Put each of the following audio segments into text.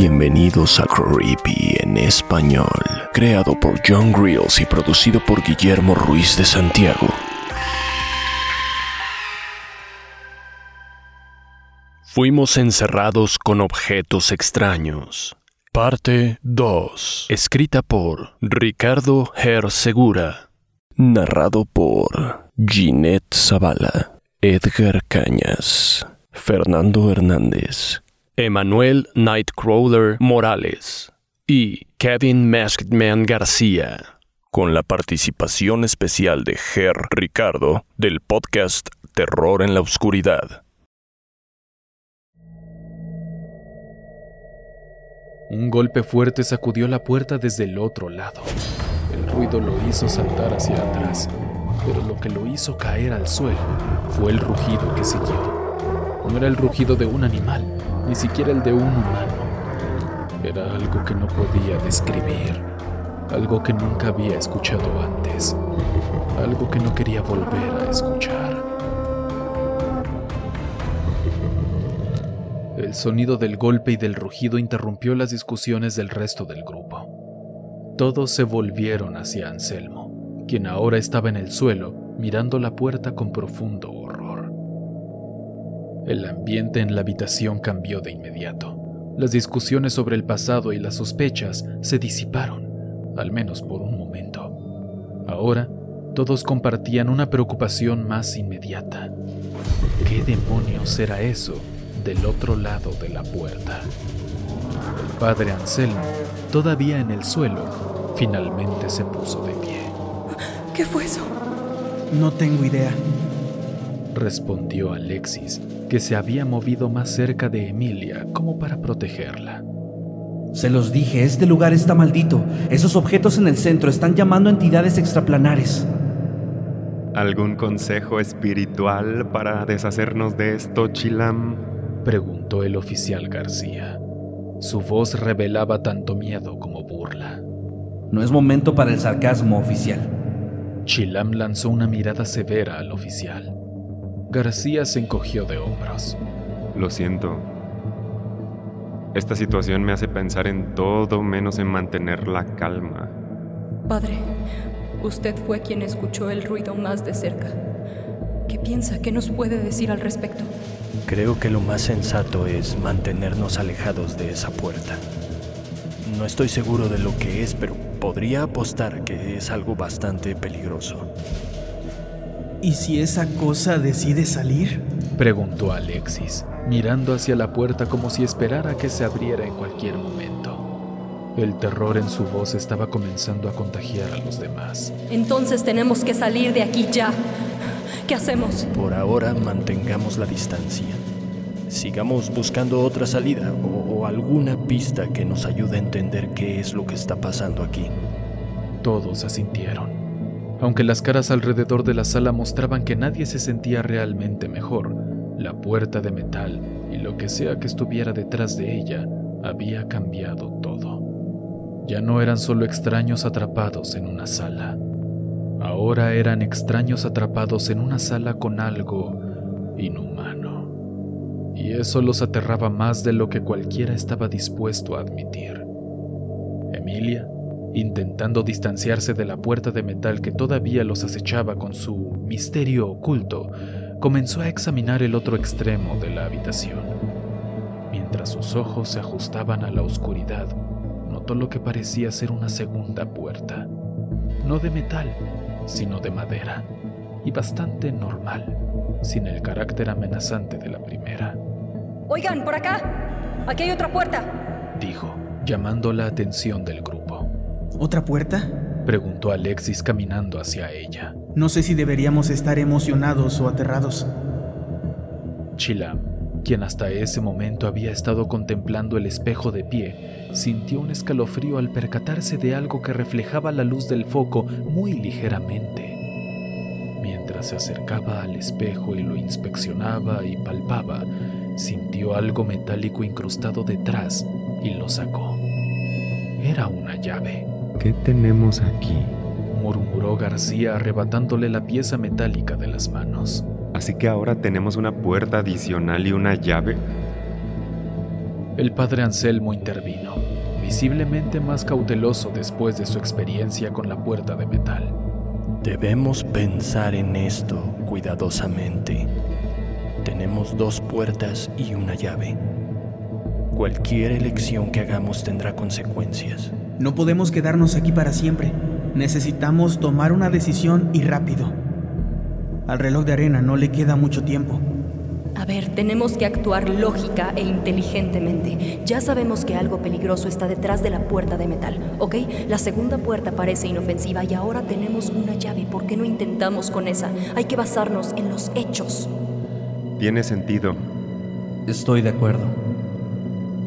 Bienvenidos a Creepy en español, creado por John Grills y producido por Guillermo Ruiz de Santiago. Fuimos encerrados con objetos extraños. Parte 2. Escrita por Ricardo Ger Segura. Narrado por Ginette Zavala, Edgar Cañas, Fernando Hernández, Emanuel Nightcrawler Morales y Kevin Masked García, con la participación especial de Ger Ricardo del podcast Terror en la Oscuridad. Un golpe fuerte sacudió la puerta desde el otro lado. El ruido lo hizo saltar hacia atrás, pero lo que lo hizo caer al suelo fue el rugido que siguió. No era el rugido de un animal, ni siquiera el de un humano. Era algo que no podía describir, algo que nunca había escuchado antes, algo que no quería volver a escuchar. El sonido del golpe y del rugido interrumpió las discusiones del resto del grupo. Todos se volvieron hacia Anselmo, quien ahora estaba en el suelo mirando la puerta con profundo. El ambiente en la habitación cambió de inmediato. Las discusiones sobre el pasado y las sospechas se disiparon, al menos por un momento. Ahora, todos compartían una preocupación más inmediata. ¿Qué demonios era eso del otro lado de la puerta? El padre Anselmo, todavía en el suelo, finalmente se puso de pie. ¿Qué fue eso? No tengo idea, respondió Alexis, que se había movido más cerca de Emilia como para protegerla. Se los dije, este lugar está maldito. Esos objetos en el centro están llamando a entidades extraplanares. ¿Algún consejo espiritual para deshacernos de esto, Chilam? Preguntó el oficial García. Su voz revelaba tanto miedo como burla. No es momento para el sarcasmo, oficial. Chilam lanzó una mirada severa al oficial. García se encogió de hombros. Lo siento. Esta situación me hace pensar en todo menos en mantener la calma. Padre, usted fue quien escuchó el ruido más de cerca. ¿Qué piensa? ¿Qué nos puede decir al respecto? Creo que lo más sensato es mantenernos alejados de esa puerta. No estoy seguro de lo que es, pero podría apostar que es algo bastante peligroso. ¿Y si esa cosa decide salir? Preguntó Alexis, mirando hacia la puerta como si esperara que se abriera en cualquier momento. El terror en su voz estaba comenzando a contagiar a los demás. Entonces tenemos que salir de aquí ya. ¿Qué hacemos? Por ahora mantengamos la distancia. Sigamos buscando otra salida o, o alguna pista que nos ayude a entender qué es lo que está pasando aquí. Todos asintieron. Aunque las caras alrededor de la sala mostraban que nadie se sentía realmente mejor, la puerta de metal y lo que sea que estuviera detrás de ella había cambiado todo. Ya no eran solo extraños atrapados en una sala. Ahora eran extraños atrapados en una sala con algo inhumano. Y eso los aterraba más de lo que cualquiera estaba dispuesto a admitir. Emilia intentando distanciarse de la puerta de metal que todavía los acechaba con su misterio oculto, comenzó a examinar el otro extremo de la habitación. Mientras sus ojos se ajustaban a la oscuridad, notó lo que parecía ser una segunda puerta, no de metal, sino de madera, y bastante normal, sin el carácter amenazante de la primera. Oigan, por acá. Aquí hay otra puerta. Dijo, llamando la atención del grupo. ¿Otra puerta? Preguntó Alexis caminando hacia ella. No sé si deberíamos estar emocionados o aterrados. Chilam, quien hasta ese momento había estado contemplando el espejo de pie, sintió un escalofrío al percatarse de algo que reflejaba la luz del foco muy ligeramente. Mientras se acercaba al espejo y lo inspeccionaba y palpaba, sintió algo metálico incrustado detrás y lo sacó. Era una llave. ¿Qué tenemos aquí? murmuró García arrebatándole la pieza metálica de las manos. Así que ahora tenemos una puerta adicional y una llave. El padre Anselmo intervino, visiblemente más cauteloso después de su experiencia con la puerta de metal. Debemos pensar en esto cuidadosamente. Tenemos dos puertas y una llave. Cualquier elección que hagamos tendrá consecuencias. No podemos quedarnos aquí para siempre. Necesitamos tomar una decisión y rápido. Al reloj de arena no le queda mucho tiempo. A ver, tenemos que actuar lógica e inteligentemente. Ya sabemos que algo peligroso está detrás de la puerta de metal, ¿ok? La segunda puerta parece inofensiva y ahora tenemos una llave. ¿Por qué no intentamos con esa? Hay que basarnos en los hechos. Tiene sentido. Estoy de acuerdo.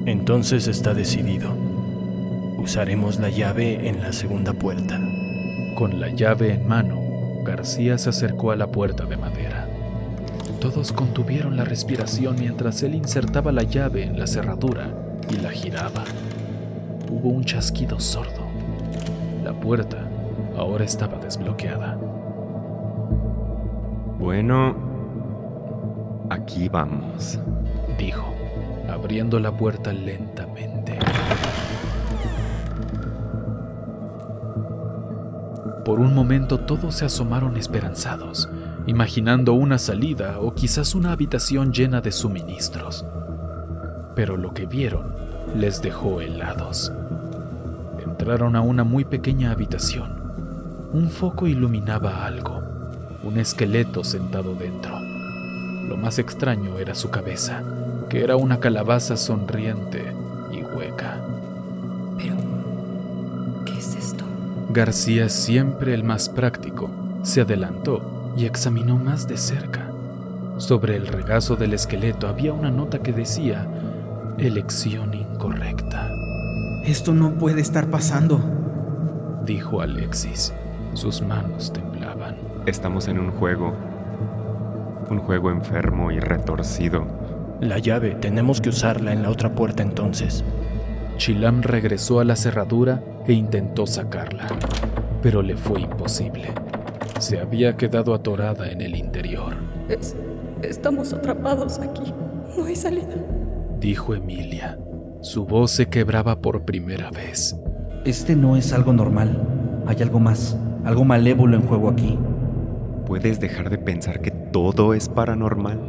Entonces está decidido. Usaremos la llave en la segunda puerta. Con la llave en mano, García se acercó a la puerta de madera. Todos contuvieron la respiración mientras él insertaba la llave en la cerradura y la giraba. Hubo un chasquido sordo. La puerta ahora estaba desbloqueada. Bueno, aquí vamos, dijo, abriendo la puerta lentamente. Por un momento todos se asomaron esperanzados imaginando una salida o quizás una habitación llena de suministros. Pero lo que vieron les dejó helados. Entraron a una muy pequeña habitación. Un foco iluminaba algo, un esqueleto sentado dentro. Lo más extraño era su cabeza, que era una calabaza sonriente García, siempre el más práctico, se adelantó y examinó más de cerca. Sobre el regazo del esqueleto había una nota que decía, elección incorrecta. Esto no puede estar pasando, dijo Alexis. Sus manos temblaban. Estamos en un juego. Un juego enfermo y retorcido. La llave, tenemos que usarla en la otra puerta entonces. Chilam regresó a la cerradura e intentó sacarla, pero le fue imposible se había quedado atorada en el interior. estamos atrapados aquí. No hay salida. Dijo Emilia. Su voz se quebraba por primera vez. Este no es algo normal. Hay algo más, algo malévolo en juego aquí. ¿Puedes dejar de pensar que todo es paranormal?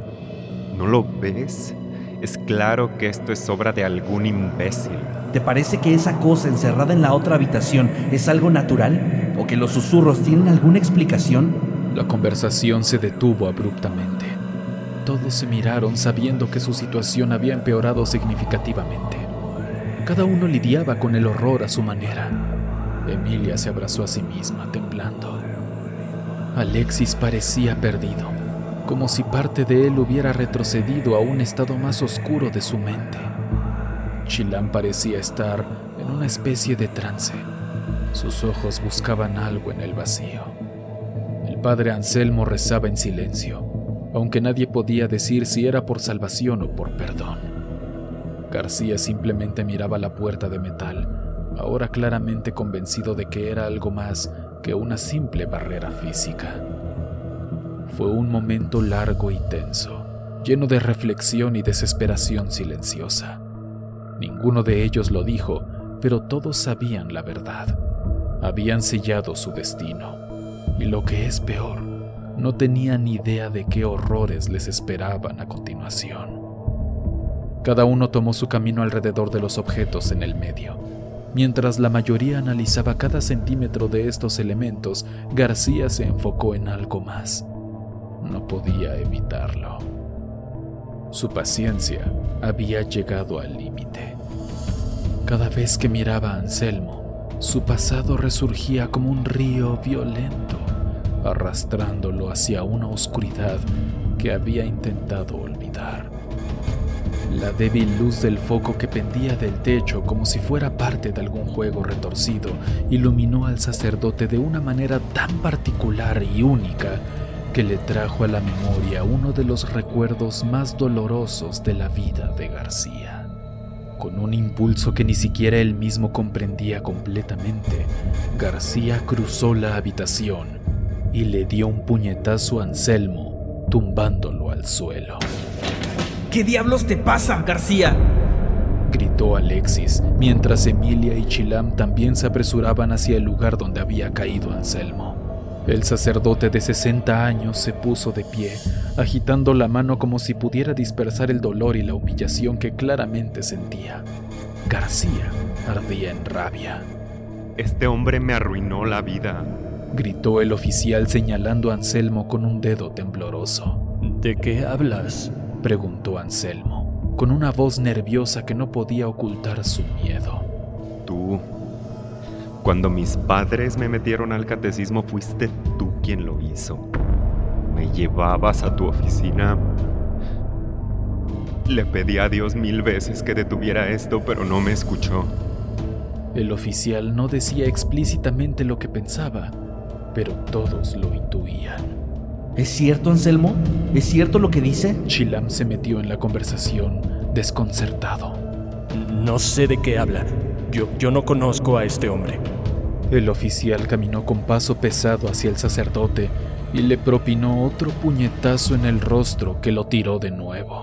¿No lo ves? Es claro que esto es obra de algún imbécil. ¿Te parece que esa cosa encerrada en la otra habitación es algo natural? ¿O que los susurros tienen alguna explicación? La conversación se detuvo abruptamente. Todos se miraron sabiendo que su situación había empeorado significativamente. Cada uno lidiaba con el horror a su manera. Emilia se abrazó a sí misma, temblando. Alexis parecía perdido, como si parte de él hubiera retrocedido a un estado más oscuro de su mente. Chilam parecía estar en una especie de trance. Sus ojos buscaban algo en el vacío. El padre Anselmo rezaba en silencio, aunque nadie podía decir si era por salvación o por perdón. García simplemente miraba la puerta de metal, ahora claramente convencido de que era algo más que una simple barrera física. Fue un momento largo y tenso, lleno de reflexión y desesperación silenciosa. Ninguno de ellos lo dijo, pero todos sabían la verdad. Habían sellado su destino. Y lo que es peor, no tenían idea de qué horrores les esperaban a continuación. Cada uno tomó su camino alrededor de los objetos en el medio. Mientras la mayoría analizaba cada centímetro de estos elementos, García se enfocó en algo más. No podía evitarlo. Su paciencia había llegado al límite. Cada vez que miraba a Anselmo, su pasado resurgía como un río violento, arrastrándolo hacia una oscuridad que había intentado olvidar. La débil luz del foco que pendía del techo como si fuera parte de algún juego retorcido iluminó al sacerdote de una manera tan particular y única que le trajo a la memoria uno de los recuerdos más dolorosos de la vida de García. Con un impulso que ni siquiera él mismo comprendía completamente, García cruzó la habitación y le dio un puñetazo a Anselmo, tumbándolo al suelo. ¿Qué diablos te pasa, García? gritó Alexis, mientras Emilia y Chilam también se apresuraban hacia el lugar donde había caído Anselmo. El sacerdote de 60 años se puso de pie, agitando la mano como si pudiera dispersar el dolor y la humillación que claramente sentía. García ardía en rabia. Este hombre me arruinó la vida, gritó el oficial señalando a Anselmo con un dedo tembloroso. ¿De qué hablas? preguntó Anselmo, con una voz nerviosa que no podía ocultar su miedo. Tú. Cuando mis padres me metieron al catecismo fuiste tú quien lo hizo. Me llevabas a tu oficina. Le pedí a Dios mil veces que detuviera esto, pero no me escuchó. El oficial no decía explícitamente lo que pensaba, pero todos lo intuían. ¿Es cierto, Anselmo? ¿Es cierto lo que dice? Chilam se metió en la conversación, desconcertado. No sé de qué habla. Yo, yo no conozco a este hombre. El oficial caminó con paso pesado hacia el sacerdote y le propinó otro puñetazo en el rostro que lo tiró de nuevo,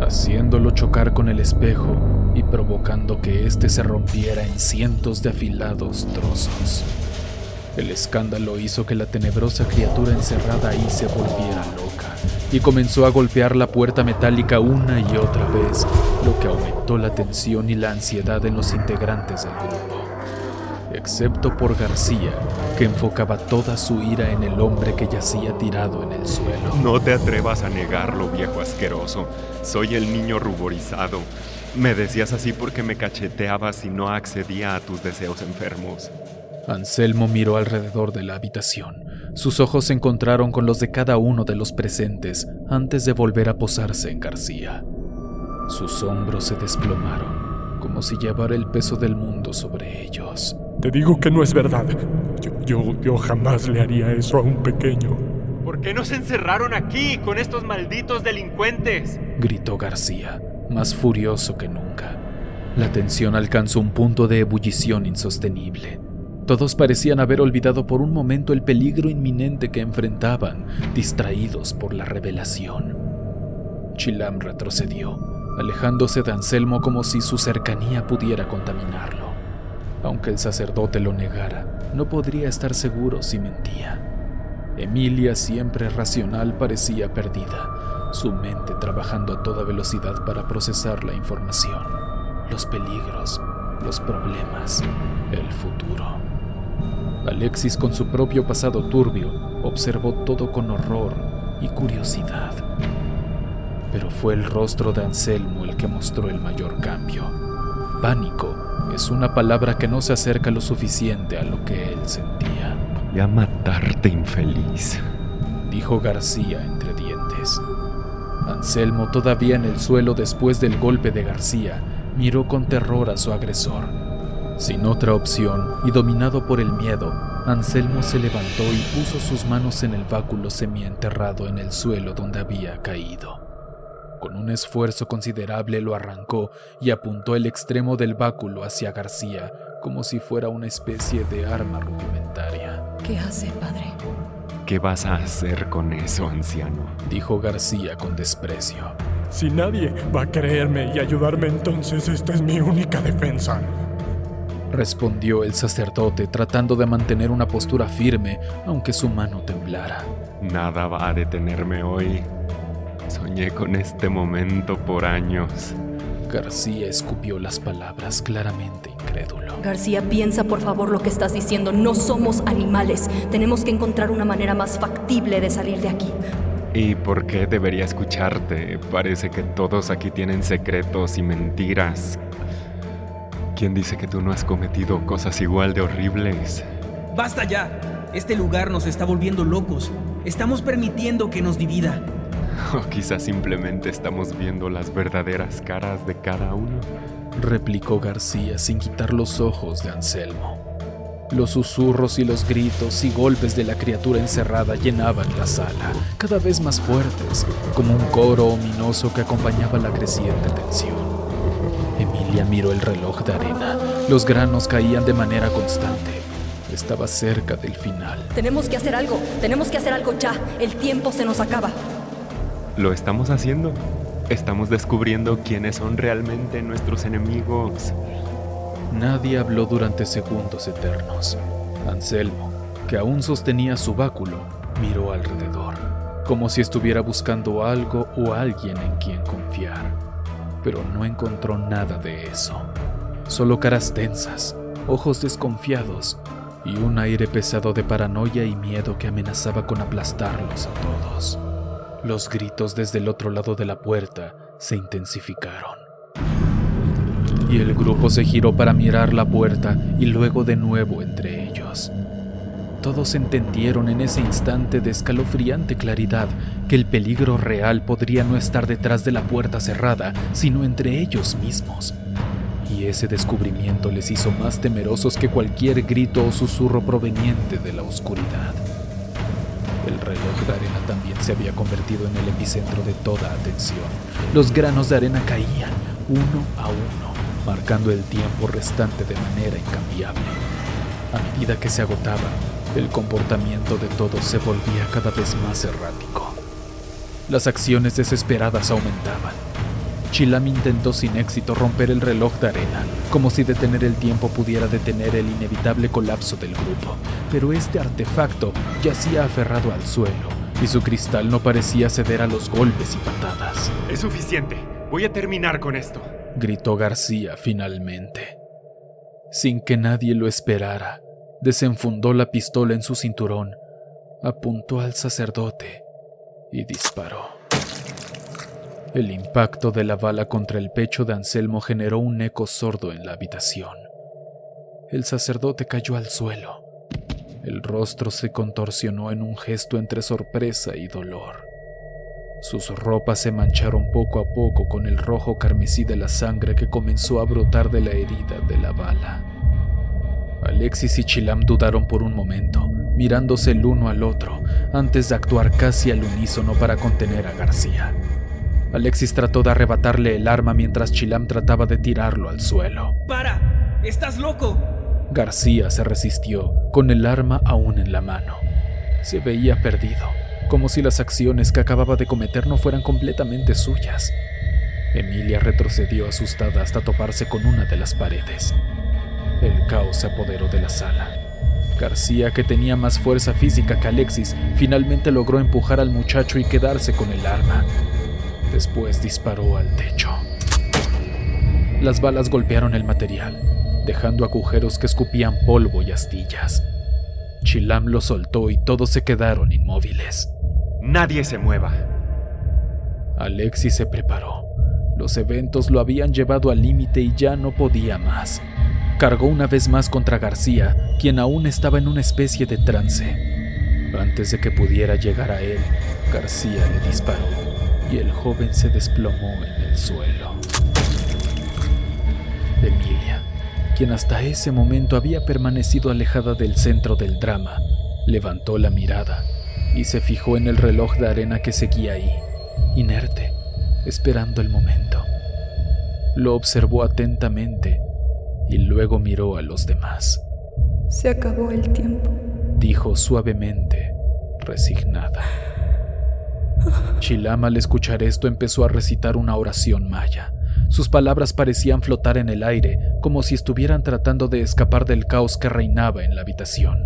haciéndolo chocar con el espejo y provocando que éste se rompiera en cientos de afilados trozos. El escándalo hizo que la tenebrosa criatura encerrada ahí se volviera loca y comenzó a golpear la puerta metálica una y otra vez, lo que aumentó la tensión y la ansiedad en los integrantes del grupo, excepto por García, que enfocaba toda su ira en el hombre que yacía tirado en el suelo. No te atrevas a negarlo, viejo asqueroso. Soy el niño ruborizado. Me decías así porque me cacheteabas y no accedía a tus deseos enfermos. Anselmo miró alrededor de la habitación. Sus ojos se encontraron con los de cada uno de los presentes antes de volver a posarse en García. Sus hombros se desplomaron, como si llevara el peso del mundo sobre ellos. Te digo que no es verdad. Yo, yo, yo jamás le haría eso a un pequeño. ¿Por qué nos encerraron aquí con estos malditos delincuentes? gritó García, más furioso que nunca. La tensión alcanzó un punto de ebullición insostenible. Todos parecían haber olvidado por un momento el peligro inminente que enfrentaban, distraídos por la revelación. Chilam retrocedió, alejándose de Anselmo como si su cercanía pudiera contaminarlo. Aunque el sacerdote lo negara, no podría estar seguro si mentía. Emilia, siempre racional, parecía perdida, su mente trabajando a toda velocidad para procesar la información, los peligros, los problemas, el futuro. Alexis, con su propio pasado turbio, observó todo con horror y curiosidad. Pero fue el rostro de Anselmo el que mostró el mayor cambio. Pánico es una palabra que no se acerca lo suficiente a lo que él sentía. Voy a matarte, infeliz, dijo García entre dientes. Anselmo, todavía en el suelo después del golpe de García, miró con terror a su agresor. Sin otra opción y dominado por el miedo, Anselmo se levantó y puso sus manos en el báculo semienterrado en el suelo donde había caído. Con un esfuerzo considerable lo arrancó y apuntó el extremo del báculo hacia García, como si fuera una especie de arma rudimentaria. ¿Qué hace, padre? ¿Qué vas a hacer con eso, anciano? Dijo García con desprecio. Si nadie va a creerme y ayudarme, entonces esta es mi única defensa. Respondió el sacerdote tratando de mantener una postura firme, aunque su mano temblara. Nada va a detenerme hoy. Soñé con este momento por años. García escupió las palabras claramente incrédulo. García, piensa por favor lo que estás diciendo. No somos animales. Tenemos que encontrar una manera más factible de salir de aquí. ¿Y por qué debería escucharte? Parece que todos aquí tienen secretos y mentiras. ¿Quién dice que tú no has cometido cosas igual de horribles? ¡Basta ya! Este lugar nos está volviendo locos. Estamos permitiendo que nos divida. O quizás simplemente estamos viendo las verdaderas caras de cada uno. Replicó García sin quitar los ojos de Anselmo. Los susurros y los gritos y golpes de la criatura encerrada llenaban la sala, cada vez más fuertes, como un coro ominoso que acompañaba la creciente tensión. Emilia miró el reloj de arena. Los granos caían de manera constante. Estaba cerca del final. Tenemos que hacer algo. Tenemos que hacer algo ya. El tiempo se nos acaba. ¿Lo estamos haciendo? Estamos descubriendo quiénes son realmente nuestros enemigos. Nadie habló durante segundos eternos. Anselmo, que aún sostenía su báculo, miró alrededor, como si estuviera buscando algo o alguien en quien confiar. Pero no encontró nada de eso. Solo caras tensas, ojos desconfiados y un aire pesado de paranoia y miedo que amenazaba con aplastarlos a todos. Los gritos desde el otro lado de la puerta se intensificaron. Y el grupo se giró para mirar la puerta y luego de nuevo entre ellos. Todos entendieron en ese instante de escalofriante claridad que el peligro real podría no estar detrás de la puerta cerrada, sino entre ellos mismos y ese descubrimiento les hizo más temerosos que cualquier grito o susurro proveniente de la oscuridad. El reloj de arena también se había convertido en el epicentro de toda atención. Los granos de arena caían uno a uno, marcando el tiempo restante de manera incambiable. A medida que se agotaba, el comportamiento de todos se volvía cada vez más errático. Las acciones desesperadas aumentaban Chilam intentó sin éxito romper el reloj de arena, como si detener el tiempo pudiera detener el inevitable colapso del grupo, pero este artefacto yacía aferrado al suelo y su cristal no parecía ceder a los golpes y patadas. Es suficiente, voy a terminar con esto, gritó García finalmente. Sin que nadie lo esperara, desenfundó la pistola en su cinturón, apuntó al sacerdote y disparó. El impacto de la bala contra el pecho de Anselmo generó un eco sordo en la habitación. El sacerdote cayó al suelo. El rostro se contorsionó en un gesto entre sorpresa y dolor. Sus ropas se mancharon poco a poco con el rojo carmesí de la sangre que comenzó a brotar de la herida de la bala. Alexis y Chilam dudaron por un momento, mirándose el uno al otro, antes de actuar casi al unísono para contener a García. Alexis trató de arrebatarle el arma mientras Chilam trataba de tirarlo al suelo. ¡Para! ¡Estás loco! García se resistió, con el arma aún en la mano. Se veía perdido, como si las acciones que acababa de cometer no fueran completamente suyas. Emilia retrocedió asustada hasta toparse con una de las paredes. El caos se apoderó de la sala. García, que tenía más fuerza física que Alexis, finalmente logró empujar al muchacho y quedarse con el arma. Después disparó al techo. Las balas golpearon el material, dejando agujeros que escupían polvo y astillas. Chilam lo soltó y todos se quedaron inmóviles. Nadie se mueva. Alexis se preparó. Los eventos lo habían llevado al límite y ya no podía más. Cargó una vez más contra García, quien aún estaba en una especie de trance. Antes de que pudiera llegar a él, García le disparó y el joven se desplomó en el suelo. Emilia, quien hasta ese momento había permanecido alejada del centro del drama, levantó la mirada y se fijó en el reloj de arena que seguía ahí, inerte, esperando el momento. Lo observó atentamente y luego miró a los demás. Se acabó el tiempo, dijo suavemente, resignada. Chilama al escuchar esto empezó a recitar una oración maya. Sus palabras parecían flotar en el aire, como si estuvieran tratando de escapar del caos que reinaba en la habitación.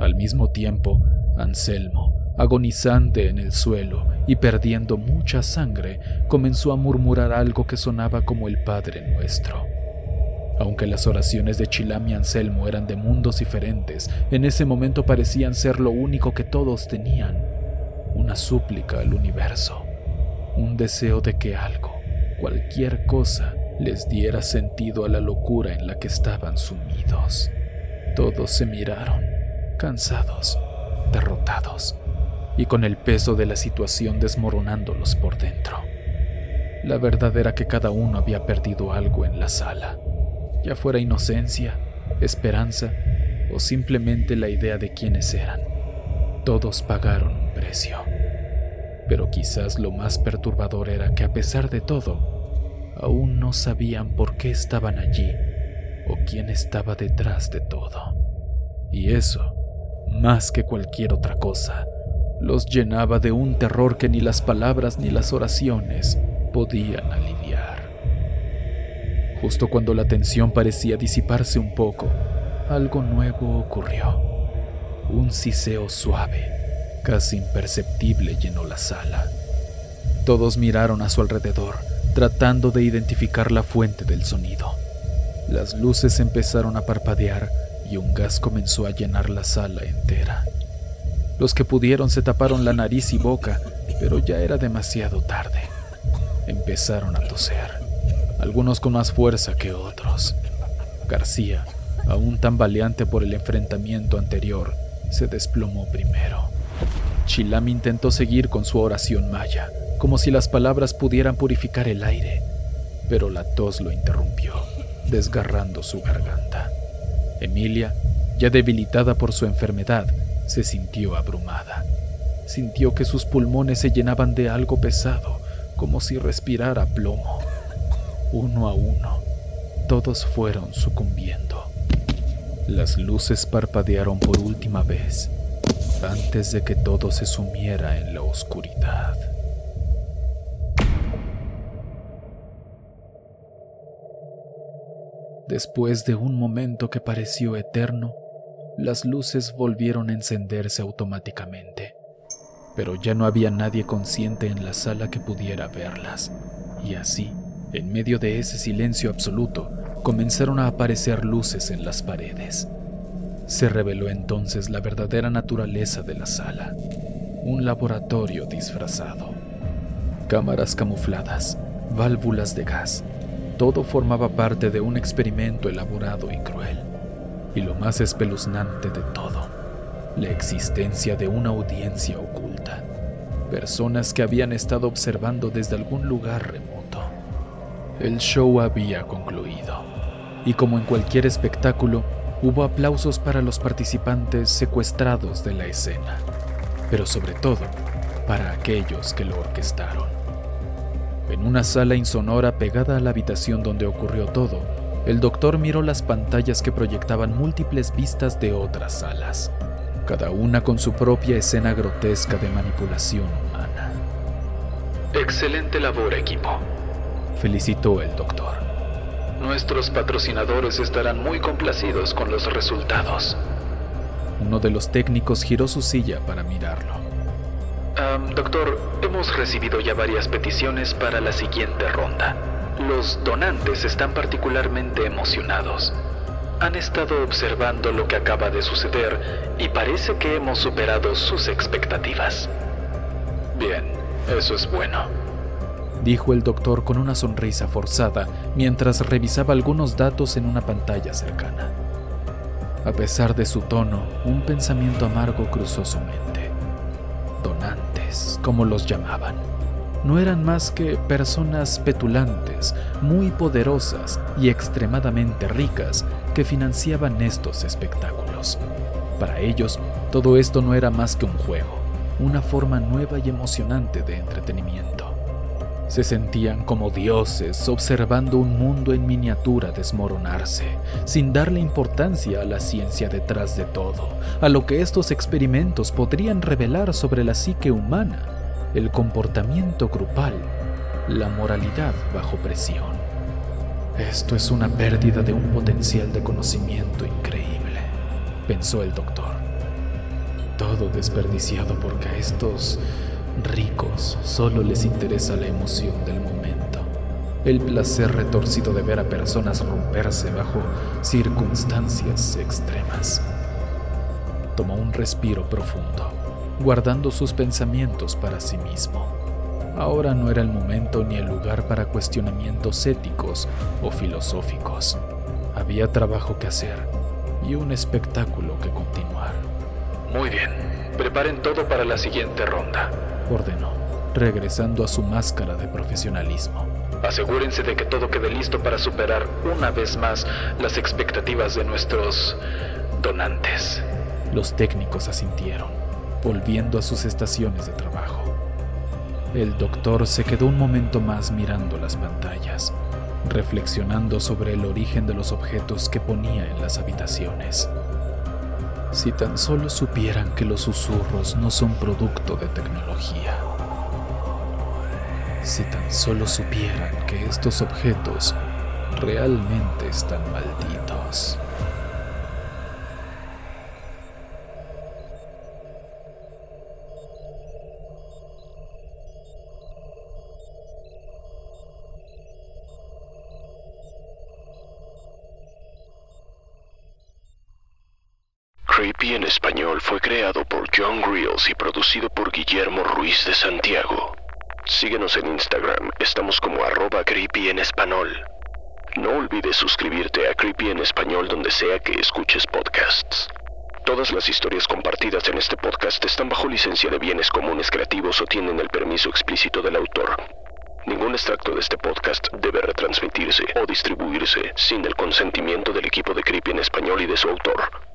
Al mismo tiempo, Anselmo, agonizante en el suelo y perdiendo mucha sangre, comenzó a murmurar algo que sonaba como el Padre Nuestro. Aunque las oraciones de Chilam y Anselmo eran de mundos diferentes, en ese momento parecían ser lo único que todos tenían una súplica al universo, un deseo de que algo, cualquier cosa, les diera sentido a la locura en la que estaban sumidos. Todos se miraron, cansados, derrotados, y con el peso de la situación desmoronándolos por dentro. La verdad era que cada uno había perdido algo en la sala, ya fuera inocencia, esperanza o simplemente la idea de quiénes eran. Todos pagaron un precio. Pero quizás lo más perturbador era que a pesar de todo, aún no sabían por qué estaban allí o quién estaba detrás de todo. Y eso, más que cualquier otra cosa, los llenaba de un terror que ni las palabras ni las oraciones podían aliviar. Justo cuando la tensión parecía disiparse un poco, algo nuevo ocurrió. Un siseo suave, casi imperceptible, llenó la sala. Todos miraron a su alrededor, tratando de identificar la fuente del sonido. Las luces empezaron a parpadear y un gas comenzó a llenar la sala entera. Los que pudieron se taparon la nariz y boca, pero ya era demasiado tarde. Empezaron a toser, algunos con más fuerza que otros. García, aún tambaleante por el enfrentamiento anterior, se desplomó primero. Chilam intentó seguir con su oración maya, como si las palabras pudieran purificar el aire, pero la tos lo interrumpió, desgarrando su garganta. Emilia, ya debilitada por su enfermedad, se sintió abrumada. Sintió que sus pulmones se llenaban de algo pesado, como si respirara plomo. Uno a uno, todos fueron sucumbiendo. Las luces parpadearon por última vez antes de que todo se sumiera en la oscuridad. Después de un momento que pareció eterno, las luces volvieron a encenderse automáticamente, pero ya no había nadie consciente en la sala que pudiera verlas, y así, en medio de ese silencio absoluto, comenzaron a aparecer luces en las paredes. Se reveló entonces la verdadera naturaleza de la sala, un laboratorio disfrazado. Cámaras camufladas, válvulas de gas, todo formaba parte de un experimento elaborado y cruel. Y lo más espeluznante de todo, la existencia de una audiencia oculta. Personas que habían estado observando desde algún lugar remoto. El show había concluido. Y como en cualquier espectáculo, hubo aplausos para los participantes secuestrados de la escena. Pero sobre todo, para aquellos que lo orquestaron. En una sala insonora pegada a la habitación donde ocurrió todo, el doctor miró las pantallas que proyectaban múltiples vistas de otras salas, cada una con su propia escena grotesca de manipulación humana. Excelente labor, equipo, felicitó el doctor. Nuestros patrocinadores estarán muy complacidos con los resultados. Uno de los técnicos giró su silla para mirarlo doctor, hemos recibido ya varias peticiones para la siguiente ronda. Los donantes están particularmente emocionados. Han estado observando lo que acaba de suceder y parece que hemos superado sus expectativas. Bien, eso es bueno. Dijo el doctor con una sonrisa forzada mientras revisaba algunos datos en una pantalla cercana. A pesar de su tono, un pensamiento amargo cruzó su mente donantes, como los llamaban. No eran más que personas petulantes, muy poderosas y extremadamente ricas que financiaban estos espectáculos. Para ellos, todo esto no era más que un juego, una forma nueva y emocionante de entretenimiento. Se sentían como dioses observando un mundo en miniatura desmoronarse, sin darle importancia a la ciencia detrás de todo, a lo que estos experimentos podrían revelar sobre la psique humana, el comportamiento grupal, la moralidad bajo presión. Esto es una pérdida de un potencial de conocimiento increíble, pensó el doctor. Todo desperdiciado porque a estos ricos solo les interesa la emoción del momento, el placer retorcido de ver a personas romperse bajo circunstancias extremas. Tomó un respiro profundo, guardando sus pensamientos para sí mismo. Ahora no era el momento ni el lugar para cuestionamientos éticos o filosóficos. Había trabajo que hacer y un espectáculo que continuar. Muy bien, preparen todo para la siguiente ronda ordenó, regresando a su máscara de profesionalismo. Asegúrense de que todo quede listo para superar una vez más las expectativas de nuestros donantes. Los técnicos asintieron, volviendo a sus estaciones de trabajo. El doctor se quedó un momento más mirando las pantallas, reflexionando sobre el origen de los objetos que ponía en las habitaciones. Si tan solo supieran que los susurros no son producto de tecnología. Si tan solo supieran que estos objetos realmente están malditos. Creepy en español fue creado por John Grills y producido por Guillermo Ruiz de Santiago. Síguenos en Instagram, estamos como arroba creepy en español. No olvides suscribirte a Creepy en español donde sea que escuches podcasts. Todas las historias compartidas en este podcast están bajo licencia de bienes comunes creativos o tienen el permiso explícito del autor. Ningún extracto de este podcast debe retransmitirse o distribuirse sin el consentimiento del equipo de Creepy en español y de su autor.